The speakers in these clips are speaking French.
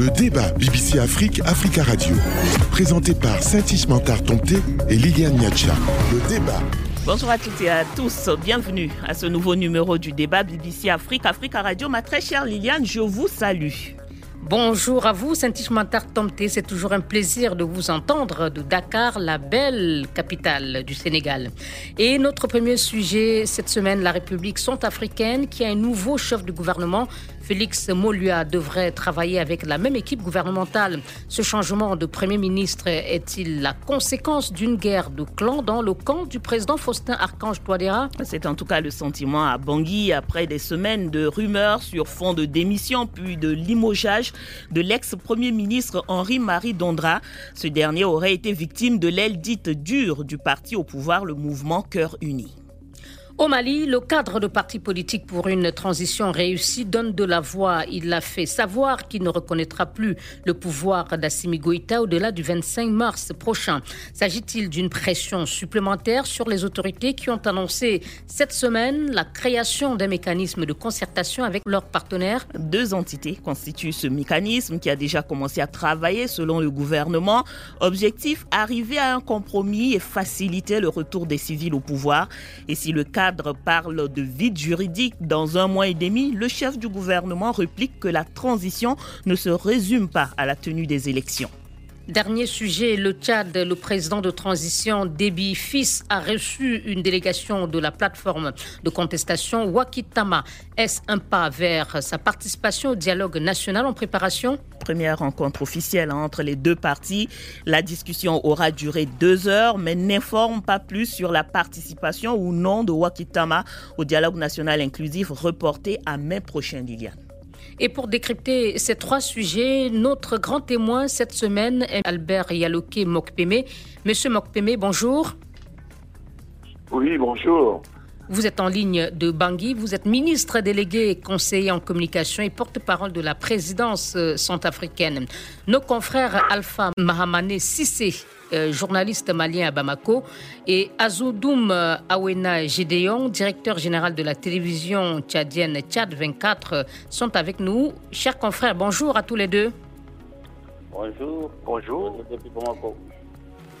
Le débat BBC Afrique, Africa Radio. Présenté par Saint-Ismantar Tomté et Liliane Niacha. Le débat. Bonjour à toutes et à tous, bienvenue à ce nouveau numéro du débat BBC Afrique, Africa Radio. Ma très chère Liliane, je vous salue. Bonjour à vous, Saint-Ismantar Tomté. C'est toujours un plaisir de vous entendre de Dakar, la belle capitale du Sénégal. Et notre premier sujet cette semaine, la République centrafricaine, qui a un nouveau chef de gouvernement Félix Molua devrait travailler avec la même équipe gouvernementale. Ce changement de Premier ministre est-il la conséquence d'une guerre de clans dans le camp du président Faustin Archange Touadéra? C'est en tout cas le sentiment à Bangui après des semaines de rumeurs sur fond de démission puis de limogeage de l'ex-premier ministre Henri-Marie Dondra. Ce dernier aurait été victime de l'aile dite dure du parti au pouvoir, le mouvement Cœur Uni. Au Mali, le cadre de parti politique pour une transition réussie donne de la voix. Il a fait savoir qu'il ne reconnaîtra plus le pouvoir d'Assimi Goïta au-delà du 25 mars prochain. S'agit-il d'une pression supplémentaire sur les autorités qui ont annoncé cette semaine la création d'un mécanisme de concertation avec leurs partenaires? Deux entités constituent ce mécanisme qui a déjà commencé à travailler selon le gouvernement. Objectif, arriver à un compromis et faciliter le retour des civils au pouvoir. Et si le cadre parle de vide juridique dans un mois et demi, le chef du gouvernement réplique que la transition ne se résume pas à la tenue des élections. Dernier sujet, le Tchad, le président de transition Déby Fils a reçu une délégation de la plateforme de contestation Wakitama. Est-ce un pas vers sa participation au dialogue national en préparation? Première rencontre officielle entre les deux parties. La discussion aura duré deux heures, mais n'informe pas plus sur la participation ou non de Wakitama au dialogue national inclusif reporté à mai prochain, Liliane. Et pour décrypter ces trois sujets, notre grand témoin cette semaine est Albert Yaloké Mokpeme. Monsieur Mokpeme, bonjour. Oui, bonjour. Vous êtes en ligne de Bangui, vous êtes ministre délégué, conseiller en communication et porte-parole de la présidence centrafricaine. Nos confrères Alpha Mahamane Sissé, euh, journaliste malien à Bamako, et Azoudoum Awena Gédéon, directeur général de la télévision tchadienne Tchad 24, sont avec nous. Chers confrères, bonjour à tous les deux. Bonjour. Bonjour.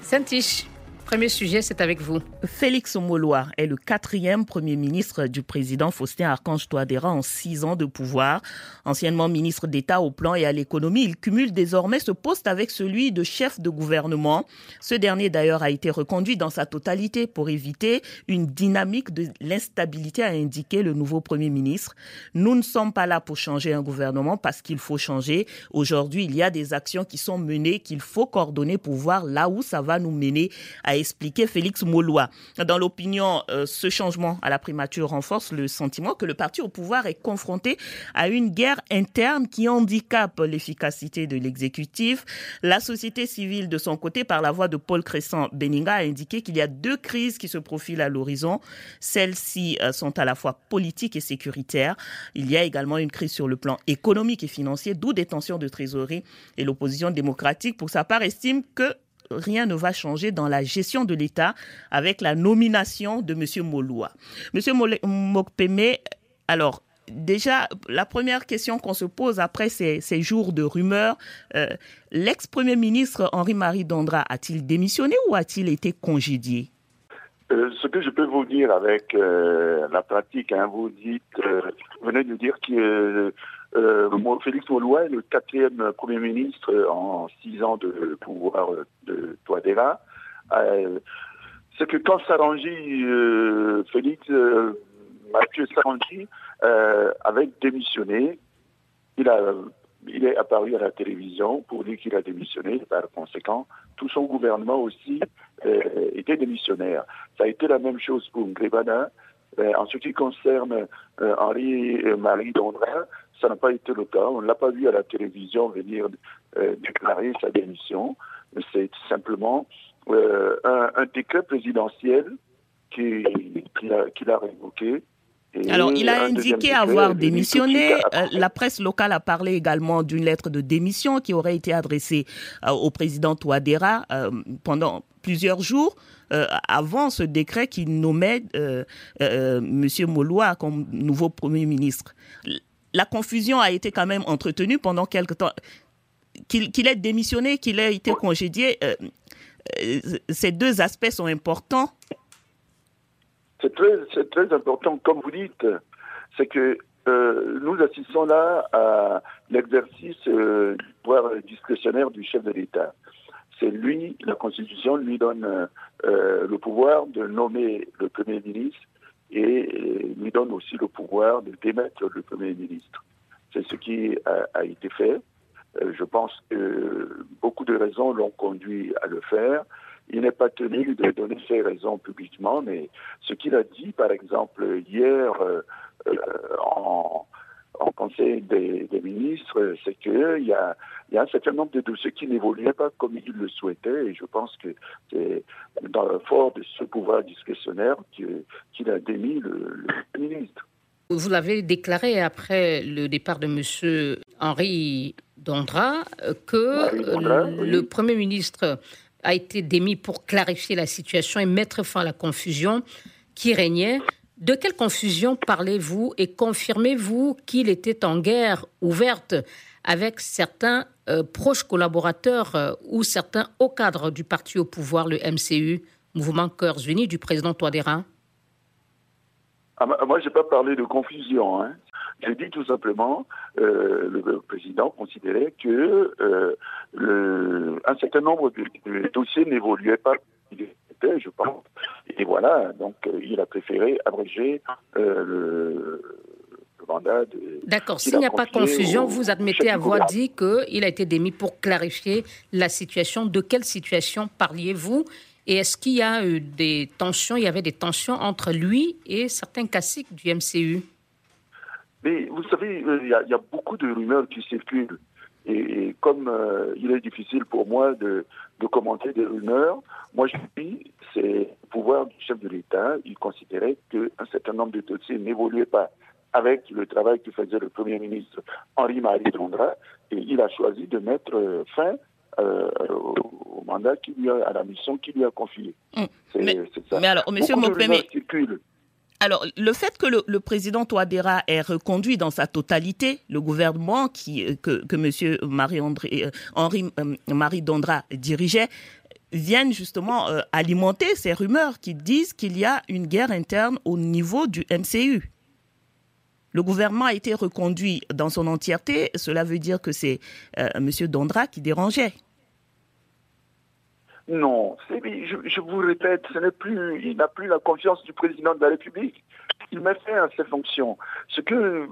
Saint-Tiche. Premier sujet, c'est avec vous. Félix Omoloa est le quatrième premier ministre du président Faustin Archange Touadéra en six ans de pouvoir. Anciennement ministre d'État au plan et à l'économie, il cumule désormais ce poste avec celui de chef de gouvernement. Ce dernier d'ailleurs a été reconduit dans sa totalité pour éviter une dynamique de l'instabilité, a indiqué le nouveau premier ministre. Nous ne sommes pas là pour changer un gouvernement parce qu'il faut changer. Aujourd'hui, il y a des actions qui sont menées qu'il faut coordonner pour voir là où ça va nous mener à expliqué Félix Molois. Dans l'opinion, euh, ce changement à la primature renforce le sentiment que le parti au pouvoir est confronté à une guerre interne qui handicape l'efficacité de l'exécutif. La société civile, de son côté, par la voix de Paul Crescent Beninga, a indiqué qu'il y a deux crises qui se profilent à l'horizon. Celles-ci euh, sont à la fois politiques et sécuritaires. Il y a également une crise sur le plan économique et financier, d'où des tensions de trésorerie. Et l'opposition démocratique, pour sa part, estime que rien ne va changer dans la gestion de l'État avec la nomination de M. Moloua. M. Mokpeme, alors, déjà, la première question qu'on se pose après ces, jours de rumeurs, euh, l'ex-premier ministre Henri-Marie Dondra a-t-il démissionné ou a-t-il été congédié? Euh, ce que je peux vous dire avec euh, la pratique, hein, vous venez de dire que euh, Félix est le quatrième Premier ministre en six ans de pouvoir de Touadéra. Euh, c'est que quand Sarangi, euh, Félix euh, Mathieu Sarangi euh, avait démissionné, il, a, il est apparu à la télévision pour dire qu'il a démissionné. Par conséquent, tout son gouvernement aussi était démissionnaire. Ça a été la même chose pour Ngrébana. en ce qui concerne Henri-Marie Dondrin, ça n'a pas été le cas. On ne l'a pas vu à la télévision venir euh, déclarer sa démission. C'est simplement euh, un, décret présidentiel qu'il qui a, révoqué. Alors, il a indiqué avoir démissionné. Euh, la presse locale a parlé également d'une lettre de démission qui aurait été adressée au président Touadéra pendant plusieurs jours avant ce décret qui nommait M. Moloua comme nouveau Premier ministre la confusion a été quand même entretenue pendant quelque temps. qu'il ait démissionné, qu'il ait été congédié, ces deux aspects sont importants. C'est très, très important, comme vous dites, c'est que nous assistons là à l'exercice du pouvoir discrétionnaire du chef de l'État c'est lui, la Constitution lui donne euh, le pouvoir de nommer le Premier ministre et lui donne aussi le pouvoir de démettre le Premier ministre. C'est ce qui a, été fait. Euh, je pense que beaucoup de raisons l'ont conduit à le faire. Il n'est pas tenu de donner ses raisons publiquement, mais ce qu'il a dit, par exemple, hier euh, en, en Conseil des, ministres, c'est qu'il y a, y a un certain nombre de dossiers qui n'évoluaient pas comme il le souhaitait, et je pense que c'est dans le fort de ce pouvoir discrétionnaire qu'il a démis le, ministre. Vous l'avez déclaré après le départ de M. Henri Dondra que le Premier ministre a été démis pour clarifier la situation et mettre fin à la confusion qui régnait. De quelle confusion parlez-vous et confirmez-vous qu'il était en guerre ouverte avec certains euh, proches collaborateurs euh, ou certains hauts cadres du parti au pouvoir, le MCU, Mouvement Cœurs Unis, du président Touadéra? Ah, Moi, je n'ai pas parlé de confusion. Hein. J'ai dit tout simplement, euh, le président considérait que un certain nombre de, dossiers n'évoluaient pas je pense. Et voilà, donc euh, il a préféré abréger euh, le, mandat de. D'accord, s'il n'y a pas de confusion, vous admettez avoir dit qu'il a été démis pour clarifier la situation. De quelle situation parliez-vous? Et est-ce qu'il y a eu des tensions, il y avait des tensions entre lui et certains classiques du MCU Mais vous savez, euh, il y, a, beaucoup de rumeurs qui circulent. Et, comme il est difficile pour moi de, de commenter des rumeurs, moi je dis c'est le pouvoir du chef de l'État. Il considérait qu'un certain nombre de dossiers n'évoluaient pas avec le travail que faisait le Premier ministre Henri-Marie Dondra, et il a choisi de mettre euh, fin euh, au mandat qui lui a, à la mission qu'il lui a confiée. Hum. Mais, mais, alors, Monsieur Mopeme, alors, le fait que le, président Touadéra ait reconduit dans sa totalité le gouvernement euh, que, M. Marie-André, Henri Marie Dondra dirigeait viennent justement euh, alimenter ces rumeurs qui disent qu'il y a une guerre interne au niveau du MCU. Le gouvernement a été reconduit dans son entièreté. Cela veut dire que c'est euh, M. Dondra qui dérangeait. Non, je, je, vous répète, ce n'est plus, il n'a plus la confiance du président de la République. Il met fin à ses fonctions. Ce que,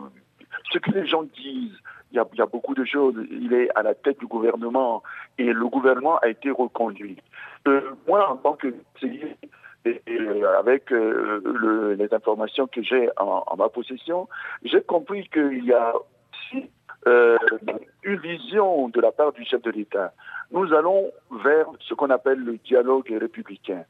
ce que les gens disent, il y, a, beaucoup de choses. Il est à la tête du gouvernement et le gouvernement a été reconduit. Euh, moi, en tant que et, avec euh, le, les informations que j'ai en, en, ma possession, j'ai compris qu'il y a aussi euh, une vision de la part du chef de l'État. Nous allons vers ce qu'on appelle le dialogue républicain.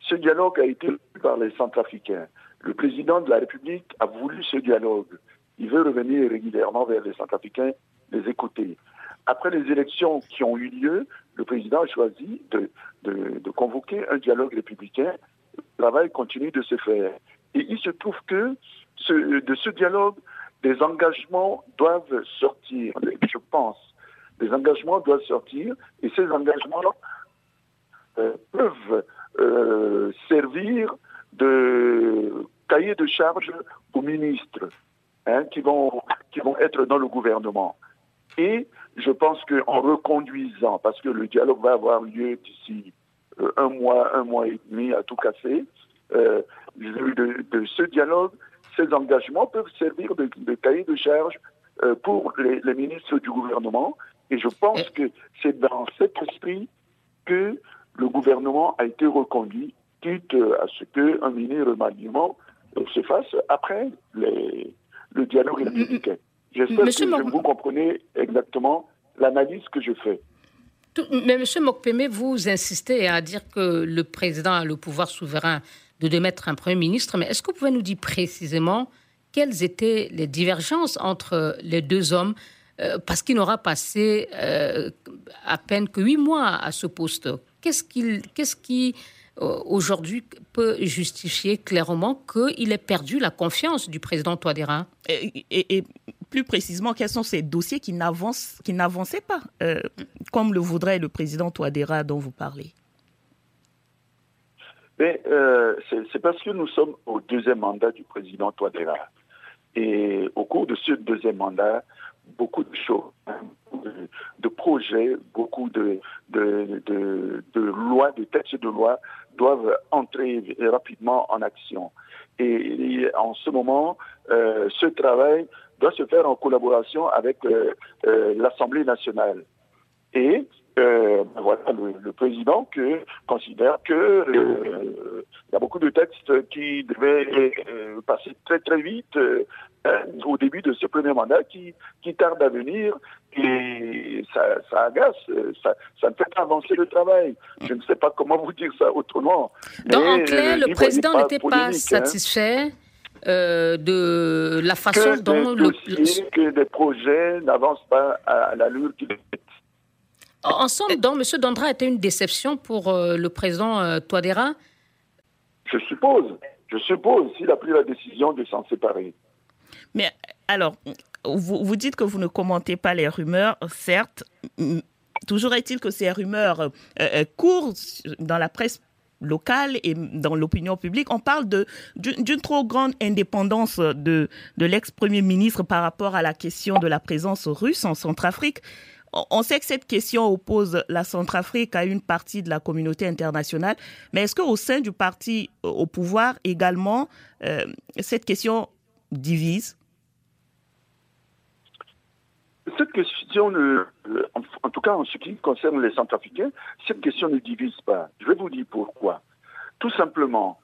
Ce dialogue a été par les Centrafricains. Le président de la République a voulu ce dialogue. Il veut revenir régulièrement vers les Centrafricains, les écouter. Après les élections qui ont eu lieu, le président a choisi de, convoquer un dialogue républicain. Le travail continue de se faire. Et il se trouve que de ce dialogue, des engagements doivent sortir, je pense. Des engagements doivent sortir et ces engagements euh, peuvent euh, servir de cahier de charge aux ministres hein, qui, vont, être dans le gouvernement. Et je pense qu'en reconduisant, parce que le dialogue va avoir lieu d'ici euh, un mois, un mois et demi à tout casser, de, ce dialogue, ces engagements peuvent servir de, de cahier de charge euh, pour les, les, ministres du gouvernement. Et je pense que c'est dans cet esprit que le gouvernement a été reconduit, quitte à ce qu'un mini-remaniement se fasse après les, le dialogue républicain. J'espère que vous comprenez exactement l'analyse que je fais. mais M. Mokpeme, vous insistez à dire que le président a le pouvoir souverain de démettre un Premier ministre, mais est-ce que vous pouvez nous dire précisément quelles étaient les divergences entre les deux hommes euh, parce qu'il n'aura passé euh, à peine que huit mois à ce poste. Qu'est-ce, qu'il, qu'est-ce qui aujourd'hui peut justifier clairement qu'il ait perdu la confiance du président Touadéra? Et, plus précisément, quels sont ces dossiers qui n'avançaient pas, comme le voudrait le président Touadéra dont vous parlez? Mais euh, c'est parce que nous sommes au deuxième mandat du président Touadéra. Et au cours de ce deuxième mandat, beaucoup de choses, hein, de, projets, beaucoup de, de, de, lois, de textes de loi doivent entrer rapidement en action. Et, en ce moment, euh, ce travail doit se faire en collaboration avec euh, l'Assemblée nationale. Et euh, ben voilà, le, président que, considère que euh, il y a beaucoup de textes qui devaient euh, passer très très vite hein, au début de ce premier mandat qui, qui tardent à venir et ça, ça agace, ça, ça, ne fait pas avancer le travail. Je ne sais pas comment vous dire ça autrement. Donc, en clair, le président n'était pas hein. satisfait de la façon dont le... que des projets n'avancent pas à l'allure qu'il est en somme, donc, M. Dandra était une déception pour euh, le président euh, Touadéra Je suppose. Je suppose s'il a pris la décision de s'en séparer. Mais alors, vous, vous, dites que vous ne commentez pas les rumeurs, certes. Toujours est-il que ces rumeurs euh, courent dans la presse locale et dans l'opinion publique. On parle d'une trop grande indépendance de, de l'ex-premier ministre par rapport à la question de la présence russe en Centrafrique on sait que cette question oppose la Centrafrique à une partie de la communauté internationale, mais est-ce qu'au sein du parti euh, au pouvoir également, euh, cette question divise? Cette question, euh, en, tout cas en ce qui concerne les Centrafricains, cette question ne divise pas. Je vais vous dire pourquoi. Tout simplement,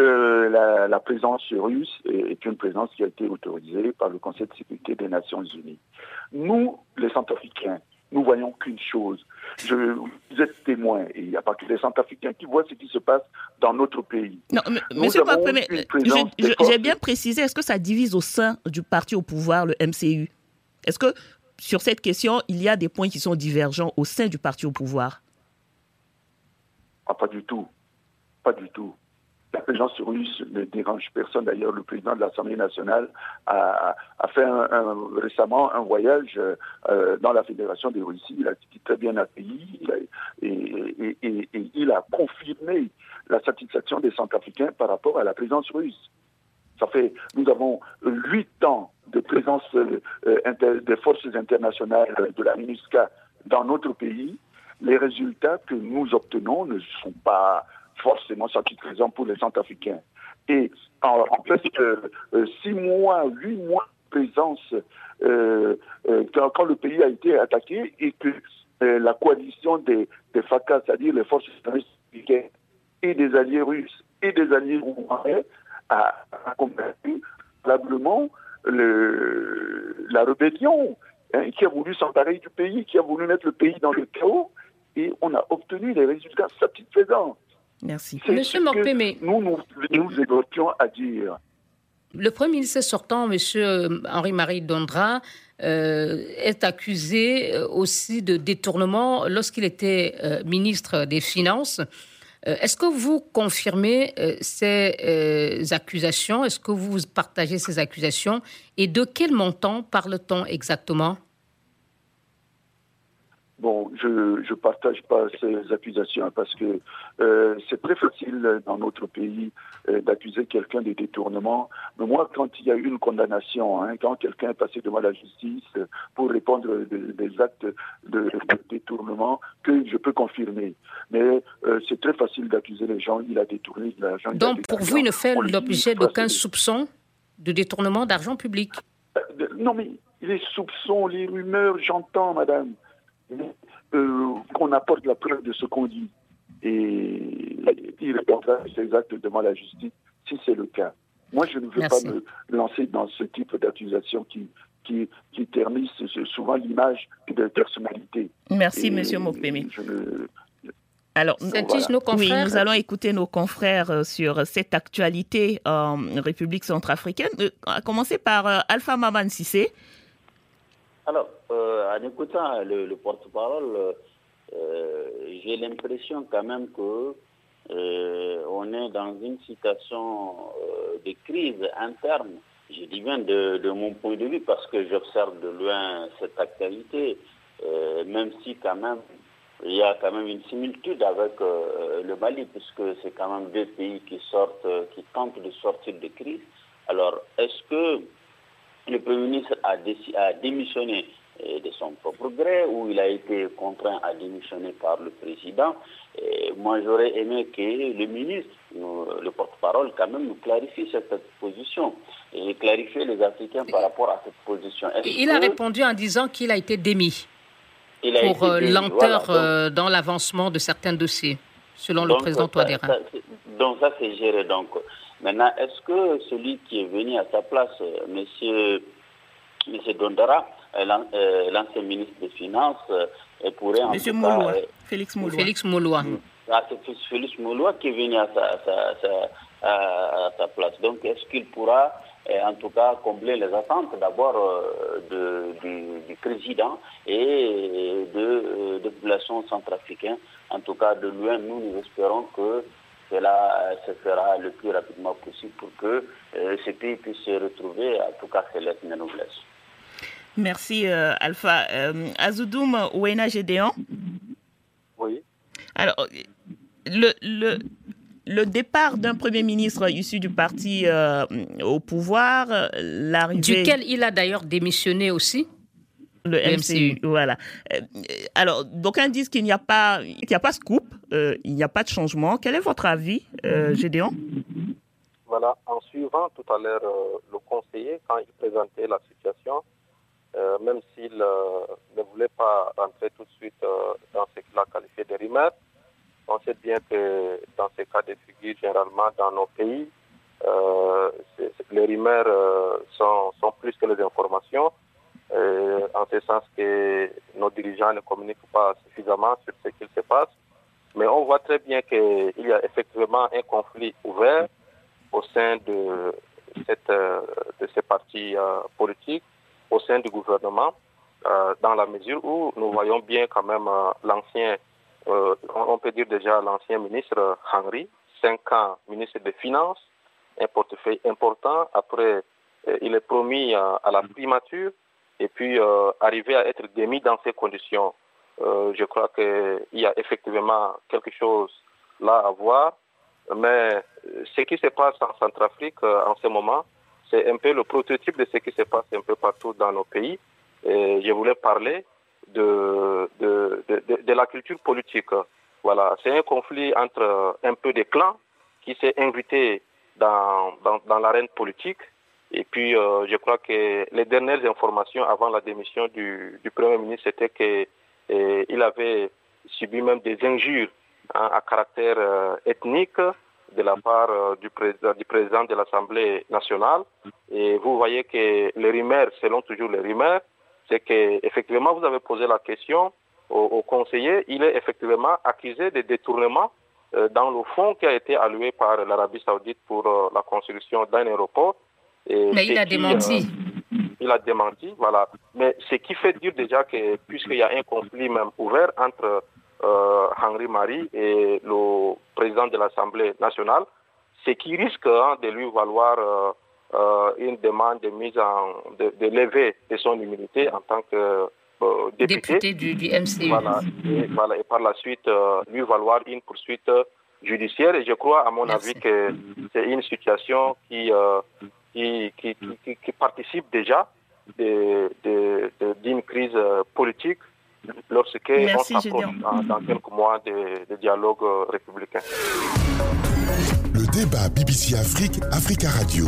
la, présence russe est, une présence qui a été autorisée par le Conseil de sécurité des Nations Unies. Nous, les Centrafricains, nous voyons qu'une chose. Je, vous êtes témoin, et il n'y a pas que les Centrafricains qui voient ce qui se passe dans notre pays. Non, mais, monsieur j'ai bien précisé, est-ce que ça divise au sein du parti au pouvoir, le MCU Est-ce que sur cette question, il y a des points qui sont divergents au sein du parti au pouvoir? Ah, Pas du tout. Pas du tout. La présence russe ne dérange personne. D'ailleurs, le président de l'Assemblée nationale a, fait récemment un voyage euh, dans la Fédération de Russie. Il a été très bien accueilli et, il a confirmé la satisfaction des Centrafricains par rapport à la présence russe. Ça fait, nous avons huit ans de présence euh, des forces internationales de la MINUSCA dans notre pays. Les résultats que nous obtenons ne sont pas forcément satisfaisant pour les Centrafricains. Et en, fait, euh, euh, six mois, huit mois de présence euh, quand, le pays a été attaqué et que la coalition des, des FACA, c'est-à-dire les forces africaines et des alliés russes et des alliés roumains, a, a combattu probablement le, la rébellion hein, qui a voulu s'emparer du pays, qui a voulu mettre le pays dans le chaos, et on a obtenu des résultats satisfaisants. Merci. Monsieur Mokpeme. Nous, nous, nous à dire. Le Premier ministre sortant, Monsieur euh, Henri-Marie Dondra, euh, est accusé euh, aussi de détournement lorsqu'il était ministre des Finances. Est-ce que vous confirmez ces accusations? Est-ce que vous partagez ces accusations? Et de quel montant parle-t-on exactement? Bon, je ne partage pas ces accusations parce que euh, c'est très facile dans notre pays euh, d'accuser quelqu'un de détournement. Mais moi, quand il y a eu une condamnation, hein, quand quelqu'un est passé devant la justice pour répondre des actes de, détournement, que je peux confirmer. Mais euh, c'est très facile d'accuser les gens. Il a détourné de l'argent. Donc, pour vous, il ne fait l'objet d'aucun soupçon de détournement d'argent public? Non, mais les soupçons, les rumeurs, j'entends, madame. Euh, qu'on apporte la preuve de ce qu'on dit. Et il répondra ces actes devant la justice si c'est le cas. Moi, je ne veux pas me lancer dans ce type d'accusation qui, qui, qui ternissent souvent l'image de personnalité. Merci, M. Monsieur Mokpemi. Alors, nos confrères. Oui, nous allons écouter nos confrères euh, sur cette actualité en République centrafricaine. Euh, à commencer par Alpha Maman Sissé. Alors, euh, en écoutant le, porte-parole, euh, j'ai l'impression quand même que on est dans une situation de crise interne. Je dis bien de, mon point de vue parce que j'observe de loin cette actualité, même si quand même il y a quand même une similitude avec le Mali, puisque c'est quand même deux pays qui sortent, qui tentent de sortir de crise. Alors, est-ce que le Premier ministre a, a démissionné de son propre gré ou il a été contraint à démissionner par le président. Et moi, j'aurais aimé que le ministre, le porte-parole, quand même, nous clarifie cette position et clarifier les Africains par rapport à cette position. Il a répondu en disant qu'il a été démis pour euh, lenteur euh, dans l'avancement de certains dossiers, selon le président Touadéra. Donc ça, c'est géré. Donc, maintenant, est-ce que celui qui est venu à sa place, euh, monsieur, monsieur Dondara, euh, l'ancien ministre des Finances euh, pourrait en Monsieur Mouloua, cas, Félix Mouloua. Félix Mouloua. ah, c'est Félix Mouloua qui est venu à sa, sa- sa- à- à sa place. Donc, est-ce qu'il pourra, euh, en tout cas, combler les attentes d'abord euh, du, du président et de, euh, de populations centrafricaines? En tout cas, de loin, nous, nous espérons que cela euh, se fera le plus rapidement possible pour que euh, ce pays puisse se retrouver, en tout cas, c'est lettres de noblesse. Merci euh, Alpha. Euh, Azoudoum Ouena Gédéan. Oui. Alors, le, le, le départ d'un Premier ministre issu du parti euh, au pouvoir, l'arrivée... Duquel il a d'ailleurs démissionné aussi. Le MCU, MCU. voilà. Euh, alors, d'aucuns disent qu'il n'y a pas, qu'il n'y a pas scoop, euh, il n'y a pas de changement. Quel est votre avis, euh, Gédéon? Voilà, en suivant tout à l'heure euh, le conseiller, quand il présentait la situation, euh, même s'il euh, ne voulait pas rentrer tout de suite euh, dans ce qu'il a qualifié de rumeurs, on sait bien que dans ces cas de figure, généralement dans nos pays, les rumeurs sont, plus que les informations, en ce sens que nos dirigeants ne communiquent pas suffisamment sur ce qu'il se passe. Mais on voit très bien qu'il y a effectivement un conflit ouvert au sein de, ces partis politiques, au sein du gouvernement, euh, dans la mesure où nous voyons bien quand même euh, l'ancien, euh, on peut dire déjà l'ancien ministre Henry, cinq ans ministre des Finances, un portefeuille important. Après, il est promis à la primature et puis arriver à être démis dans ces conditions. Je crois qu'il y a effectivement quelque chose là à voir. Mais ce qui se passe en Centrafrique en ce moment, c'est un peu le prototype de ce qui se passe un peu partout dans nos pays. Je voulais parler de, de, de, la culture politique. Voilà, c'est un conflit entre euh, un peu des clans qui s'est invité dans, dans, l'arène politique. Et puis, euh, je crois que les dernières informations avant la démission du, du Premier ministre, c'était qu'il avait subi même des injures hein, à caractère euh, ethnique de la part euh, du, président, du président de l'Assemblée nationale. Et vous voyez que les rumeurs, selon toujours les rumeurs, c'est que effectivement vous avez posé la question au, au conseiller, il est effectivement accusé de détournement euh, dans le fonds qui a été alloué par l'Arabie saoudite pour euh, la construction d'un aéroport. Et Mais il a qui, démenti. euh, il a démenti, voilà. Mais ce qui fait dire déjà que, puisqu'il y a un conflit même ouvert entre Henri Marie et le président de l'Assemblée nationale, ce qui risque hein, de lui valoir euh, euh, une demande de mise en, de, de levée de son immunité en tant que euh, député. Député du, du MCU. Voilà, et, voilà, et par la suite, euh, lui valoir une poursuite euh, judiciaire. Et je crois, à mon Merci. avis, que c'est une situation qui, euh, qui, qui, qui, qui- qui participe déjà de- de- de- d'une crise euh, politique lorsque Merci, on Gédéon. dans, dans quelques mois de, de dialogue euh, républicain. Le débat BBC Afrique, Africa Radio.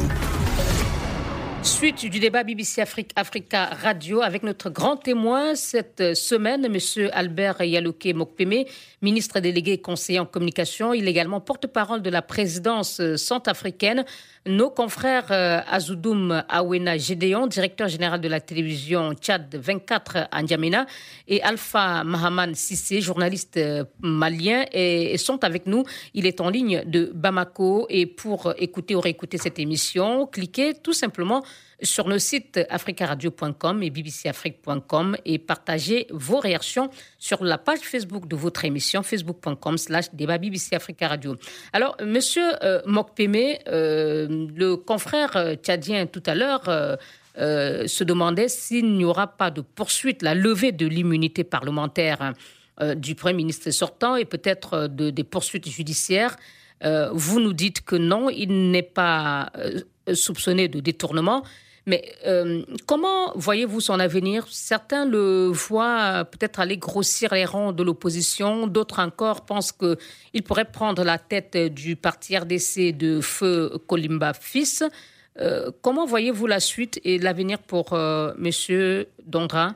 Suite du débat BBC Afrique Africa Radio avec notre grand témoin cette semaine, M. Albert Yalouké Mokpeme, ministre délégué et conseiller en communication. Il est également porte-parole de la présidence euh, centrafricaine. Nos confrères euh, Azoudoum Awena Gédéon, directeur général de la télévision Tchad 24 à N'Djamena, et Alpha Mahaman Sissé, journaliste euh, malien, sont avec nous. Il est en ligne de Bamako. Et pour écouter ou réécouter cette émission, cliquez tout simplement sur nos sites africaradio.com et bbcafrique.com et partagez vos réactions sur la page Facebook de votre émission, facebook.com slash débat BBC Africa Radio. Alors, Monsieur euh, Mokpeme, euh, le confrère euh, tchadien tout à l'heure se demandait s'il n'y aura pas de poursuite, la levée de l'immunité parlementaire du Premier ministre sortant et peut-être de, des poursuites judiciaires. vous nous dites que non, il n'est pas soupçonné de détournement. Mais euh, comment voyez-vous son avenir? Certains le voient peut-être aller grossir les rangs de l'opposition, d'autres encore pensent qu'il pourrait prendre la tête du parti RDC de feu Kolimba fils. Euh, comment voyez-vous la suite et l'avenir pour euh, M. Dondra?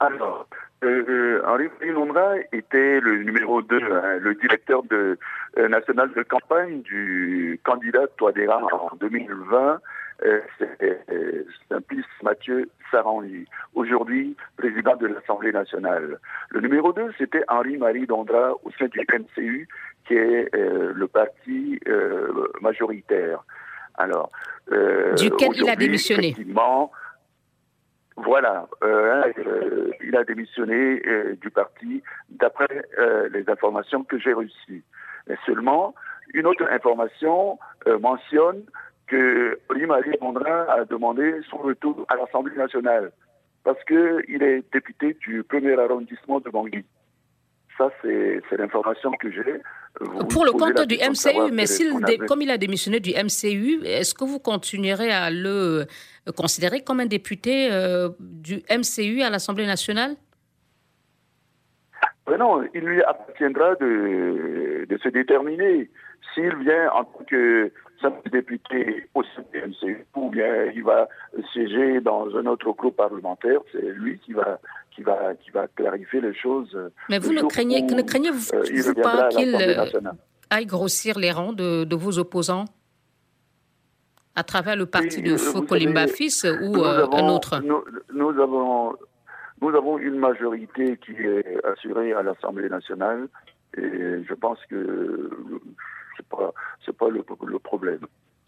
Alors, Henri Dondra était le numéro 2, hein, le directeur de, national de campagne du candidat Toadera en 2020 euh, c'est euh, Simplice Mathieu Sarangi, aujourd'hui président de l'Assemblée nationale. Le numéro 2, c'était Henri-Marie Dondra au sein du MCU, qui est euh, le parti majoritaire. Alors, duquel il a démissionné. Voilà, il a démissionné du parti d'après les informations que j'ai reçues. Mais seulement, une autre information mentionne que Marie Mondrin a demandé son retour à l'Assemblée nationale parce qu'il est député du premier arrondissement de Bangui. Ça, c'est l'information que j'ai. Pour le compte du MCU, mais comme il a démissionné du MCU, est-ce que vous continuerez à le euh, considérer comme un député euh, du MCU à l'Assemblée nationale? Non, il lui appartiendra de, de se déterminer. S'il vient en tant que simple député au CNC ou bien il va siéger dans un autre groupe parlementaire, c'est lui qui va qui va qui va clarifier les choses. Mais vous ne craignez, ne craignez vous, euh, pas qu'il euh, aille grossir les rangs de, de, vos opposants à travers le parti de Foucault fils ou euh, un autre? nous, nous, avons nous avons une majorité qui est assurée à l'Assemblée nationale et je pense que c'est pas c'est pas le, problème.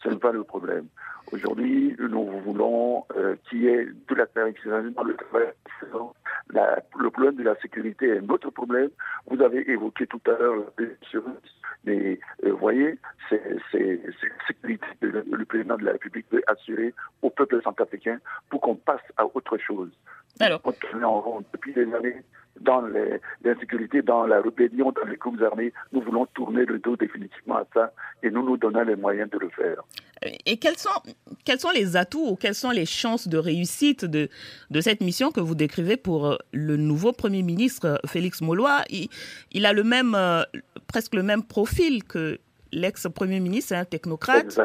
Ce n'est pas le problème. Aujourd'hui, nous voulons euh, qu'il y ait de la dans le travail. La, le problème de la sécurité est notre problème. Vous avez évoqué tout à l'heure la mais euh, voyez, c'est la sécurité que le, président de la République veut assurer au peuple centrafricain pour qu'on passe à autre chose. Alors, on tourne en rond depuis des années dans l'insécurité, dans la rébellion, dans les groupes armés. Nous voulons tourner le dos définitivement à ça et nous nous donnons les moyens de le faire. Et quels sont, quels sont les atouts ou quelles sont les chances de réussite de, de cette mission que vous décrivez pour euh, le nouveau Premier ministre euh, Félix Molois il, il, a le même, euh, presque le même profil que l'ex-Premier ministre, un technocrate.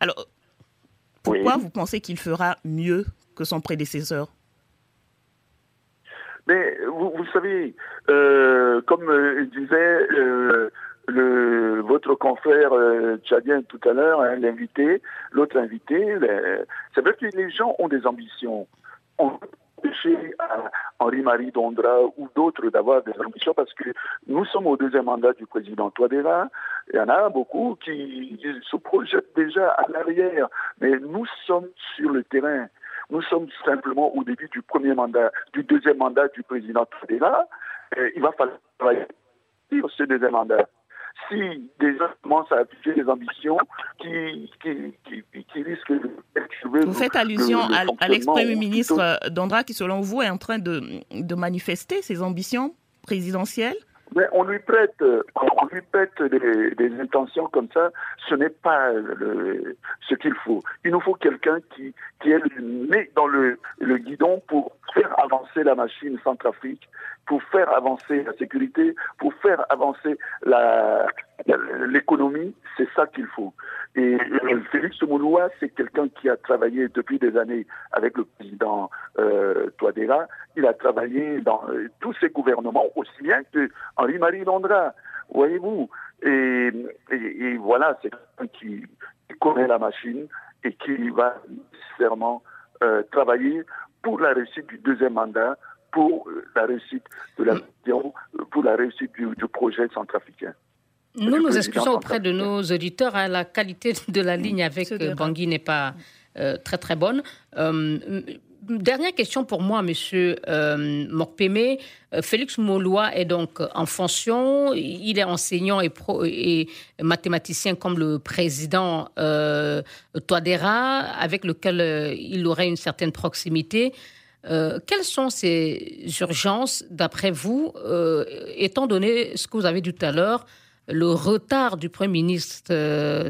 Alors, pourquoi vous pensez qu'il fera mieux que son prédécesseur? Mais vous, savez, euh, comme euh, disait euh, votre confrère tchadien tout à l'heure, hein, l'invité, l'autre invité, c'est vrai que les gens ont des ambitions. On empêcher Henri-Marie Dondra ou d'autres d'avoir des ambitions parce que nous sommes au deuxième mandat du président Touadéra. Il y en a beaucoup qui se projettent déjà à l'arrière, mais nous sommes sur le terrain. Nous sommes simplement au début du premier mandat, du deuxième mandat du président Tadela. il va falloir travailler sur ce deuxième mandat. Si des gens commencent à afficher des ambitions qui, qui, qui, risquent de... Vous faites allusion à, l'ex-premier ministre Dandra qui, selon vous, est en train de, de manifester ses ambitions présidentielles? Mais on lui prête, des, intentions comme ça. Ce n'est pas le, ce qu'il faut. Il nous faut quelqu'un qui, est né dans le, le guidon pour faire avancer la machine Centrafrique, pour faire avancer la sécurité, pour faire avancer l'économie. C'est ça qu'il faut. Et Félix Mouloua, c'est quelqu'un qui a travaillé depuis des années avec le président euh, Touadéra. Il a travaillé dans euh, tous ses gouvernements, aussi bien que Henri-Marie Londra, voyez-vous. Et, et, voilà, c'est quelqu'un qui, connaît la machine et qui va nécessairement euh, travailler pour la réussite du deuxième mandat, pour la réussite de la pour la réussite du, du projet centrafricain. Nous nous excusons auprès de nos auditeurs. hein, la qualité de la ligne avec Bangui n'est pas très très bonne. Dernière question pour moi, Monsieur euh, Mokpeme. Euh, Félix Moulois est donc en fonction. Il est enseignant et, et mathématicien comme le président euh, Toadera, avec lequel euh, il aurait une certaine proximité. Quelles sont ces urgences, d'après vous, étant donné ce que vous avez dit tout à l'heure, le retard du Premier ministre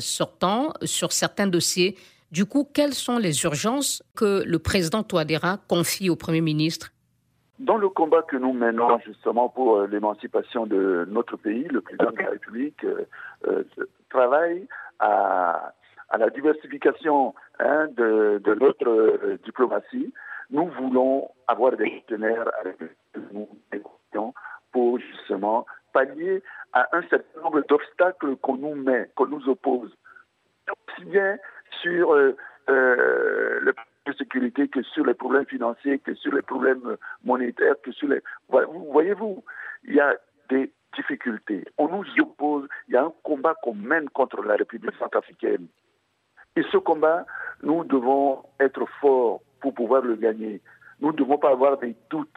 sortant sur certains dossiers du coup, quelles sont les urgences que le président Touadéra confie au Premier ministre? Dans le combat que nous menons justement pour euh, l'émancipation de notre pays, le président de la République euh, euh, travaille à, la diversification hein, de, notre diplomatie. Nous voulons avoir des partenaires avec nous pour justement pallier à un certain nombre d'obstacles qu'on nous met, qu'on nous oppose. Aussi bien sur euh, euh, de sécurité que sur les problèmes financiers, que sur les problèmes monétaires, que sur les... Voyez-vous, il y a des difficultés. On nous oppose, il y a un combat qu'on mène contre la République centrafricaine. Et ce combat, nous devons être forts pour pouvoir le gagner. Nous ne devons pas avoir des doutes.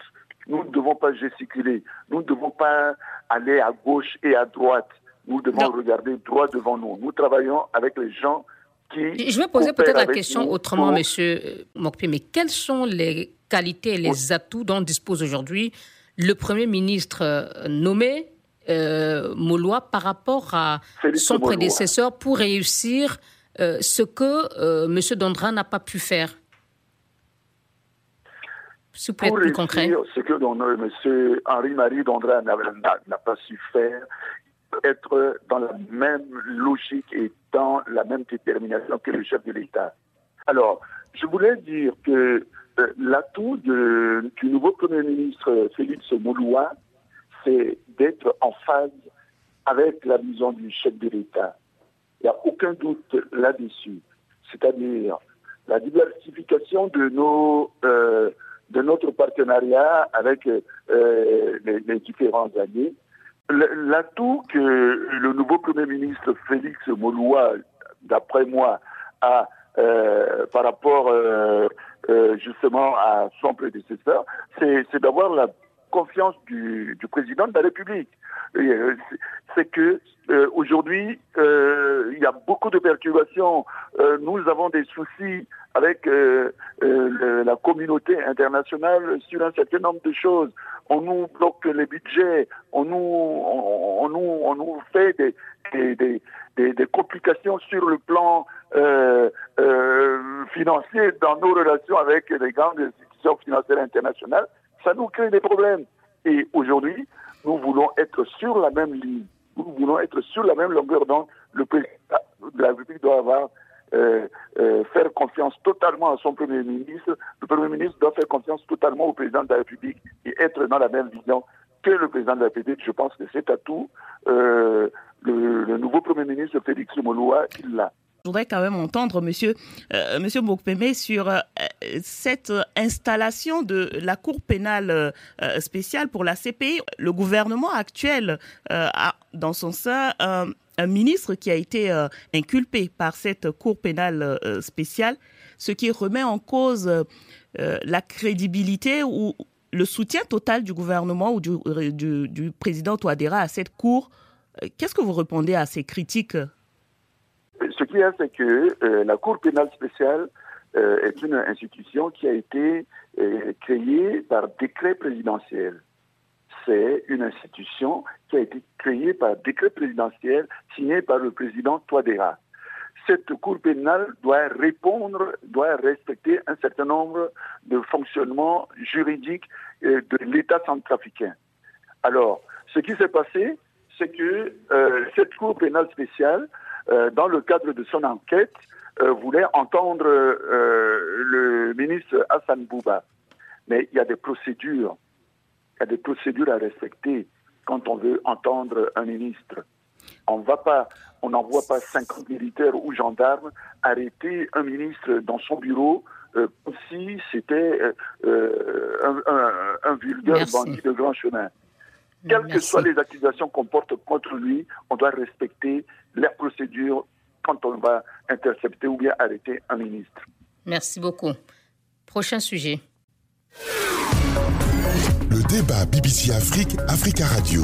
Nous ne devons pas gesticuler. Nous ne devons pas aller à gauche et à droite. Nous devons regarder droit devant nous. Nous travaillons avec les gens je vais poser peut-être la question autrement, Monsieur euh, Mokpi, mais quelles sont les qualités et les atouts dont dispose aujourd'hui le Premier ministre euh, nommé euh, Moulois par rapport à son prédécesseur pour réussir euh, ce que M. Dondra n'a pas pu faire? Si vous plus concret. Ce que M. Henri-Marie Dondra n'a pas su faire, être dans la même logique et dans la même détermination que le chef de l'État. Alors, je voulais dire que euh, l'atout du nouveau Premier ministre Félix Mouloua, c'est d'être en phase avec la vision du chef de l'État. Il n'y a aucun doute là-dessus. C'est-à-dire la diversification de nos euh, notre partenariat avec euh, les, différents alliés. L'atout que le nouveau Premier ministre Félix Moloua, d'après moi, a euh, par rapport euh, justement à son prédécesseur, c'est d'avoir la confiance du, président de la République. C'est que aujourd'hui, il y a beaucoup de perturbations. nous avons des soucis avec la communauté internationale sur un certain nombre de choses on nous bloque les budgets, on nous, on, nous, on nous fait des, des, des, complications sur le plan euh, euh, financier dans nos relations avec les grandes institutions financières internationales. Ça nous crée des problèmes. Et aujourd'hui, nous voulons être sur la même ligne. Nous voulons être sur la même longueur d'onde. Le président de la République doit avoir euh, euh, faire confiance totalement à son Premier ministre. Le Premier ministre doit faire confiance totalement au Président de la République et être dans la même vision que le Président de la République. Je pense que c'est à tout. Euh, le, nouveau Premier ministre, Félix Moloua, il l'a. Je voudrais quand même entendre Monsieur euh, Monsieur sur cette installation de la Cour pénale spéciale pour la CPI. Le gouvernement actuel a dans son sein un ministre qui a été euh, inculpé par cette Cour pénale euh, spéciale, ce qui remet en cause euh, la crédibilité ou le soutien total du gouvernement ou du, du, président Touadéra à cette Cour. Qu'est-ce que vous répondez à ces critiques? Ce qu'il y a, c'est que la Cour pénale spéciale est une institution qui a été créée par décret présidentiel c'est une institution qui a été créée par décret présidentiel signé par le président Touadéra. Cette Cour pénale doit répondre, doit respecter un certain nombre de fonctionnements juridiques euh, de l'État centrafricain. Alors, ce qui s'est passé, c'est que euh, cette Cour pénale spéciale, euh, dans le cadre de son enquête, voulait entendre le ministre Hassan Bouba. Mais il y a des procédures il y a des procédures à respecter quand on veut entendre un ministre. On va pas, on n'envoie pas 50 militaires ou gendarmes arrêter un ministre dans son bureau euh, si c'était euh, euh, un, un, vulgaire bandit de grand chemin. Quelles que soient les accusations qu'on porte contre lui, on doit respecter les procédures quand on va intercepter ou bien arrêter un ministre. Merci beaucoup. Prochain sujet. Le débat BBC Afrique, Africa Radio.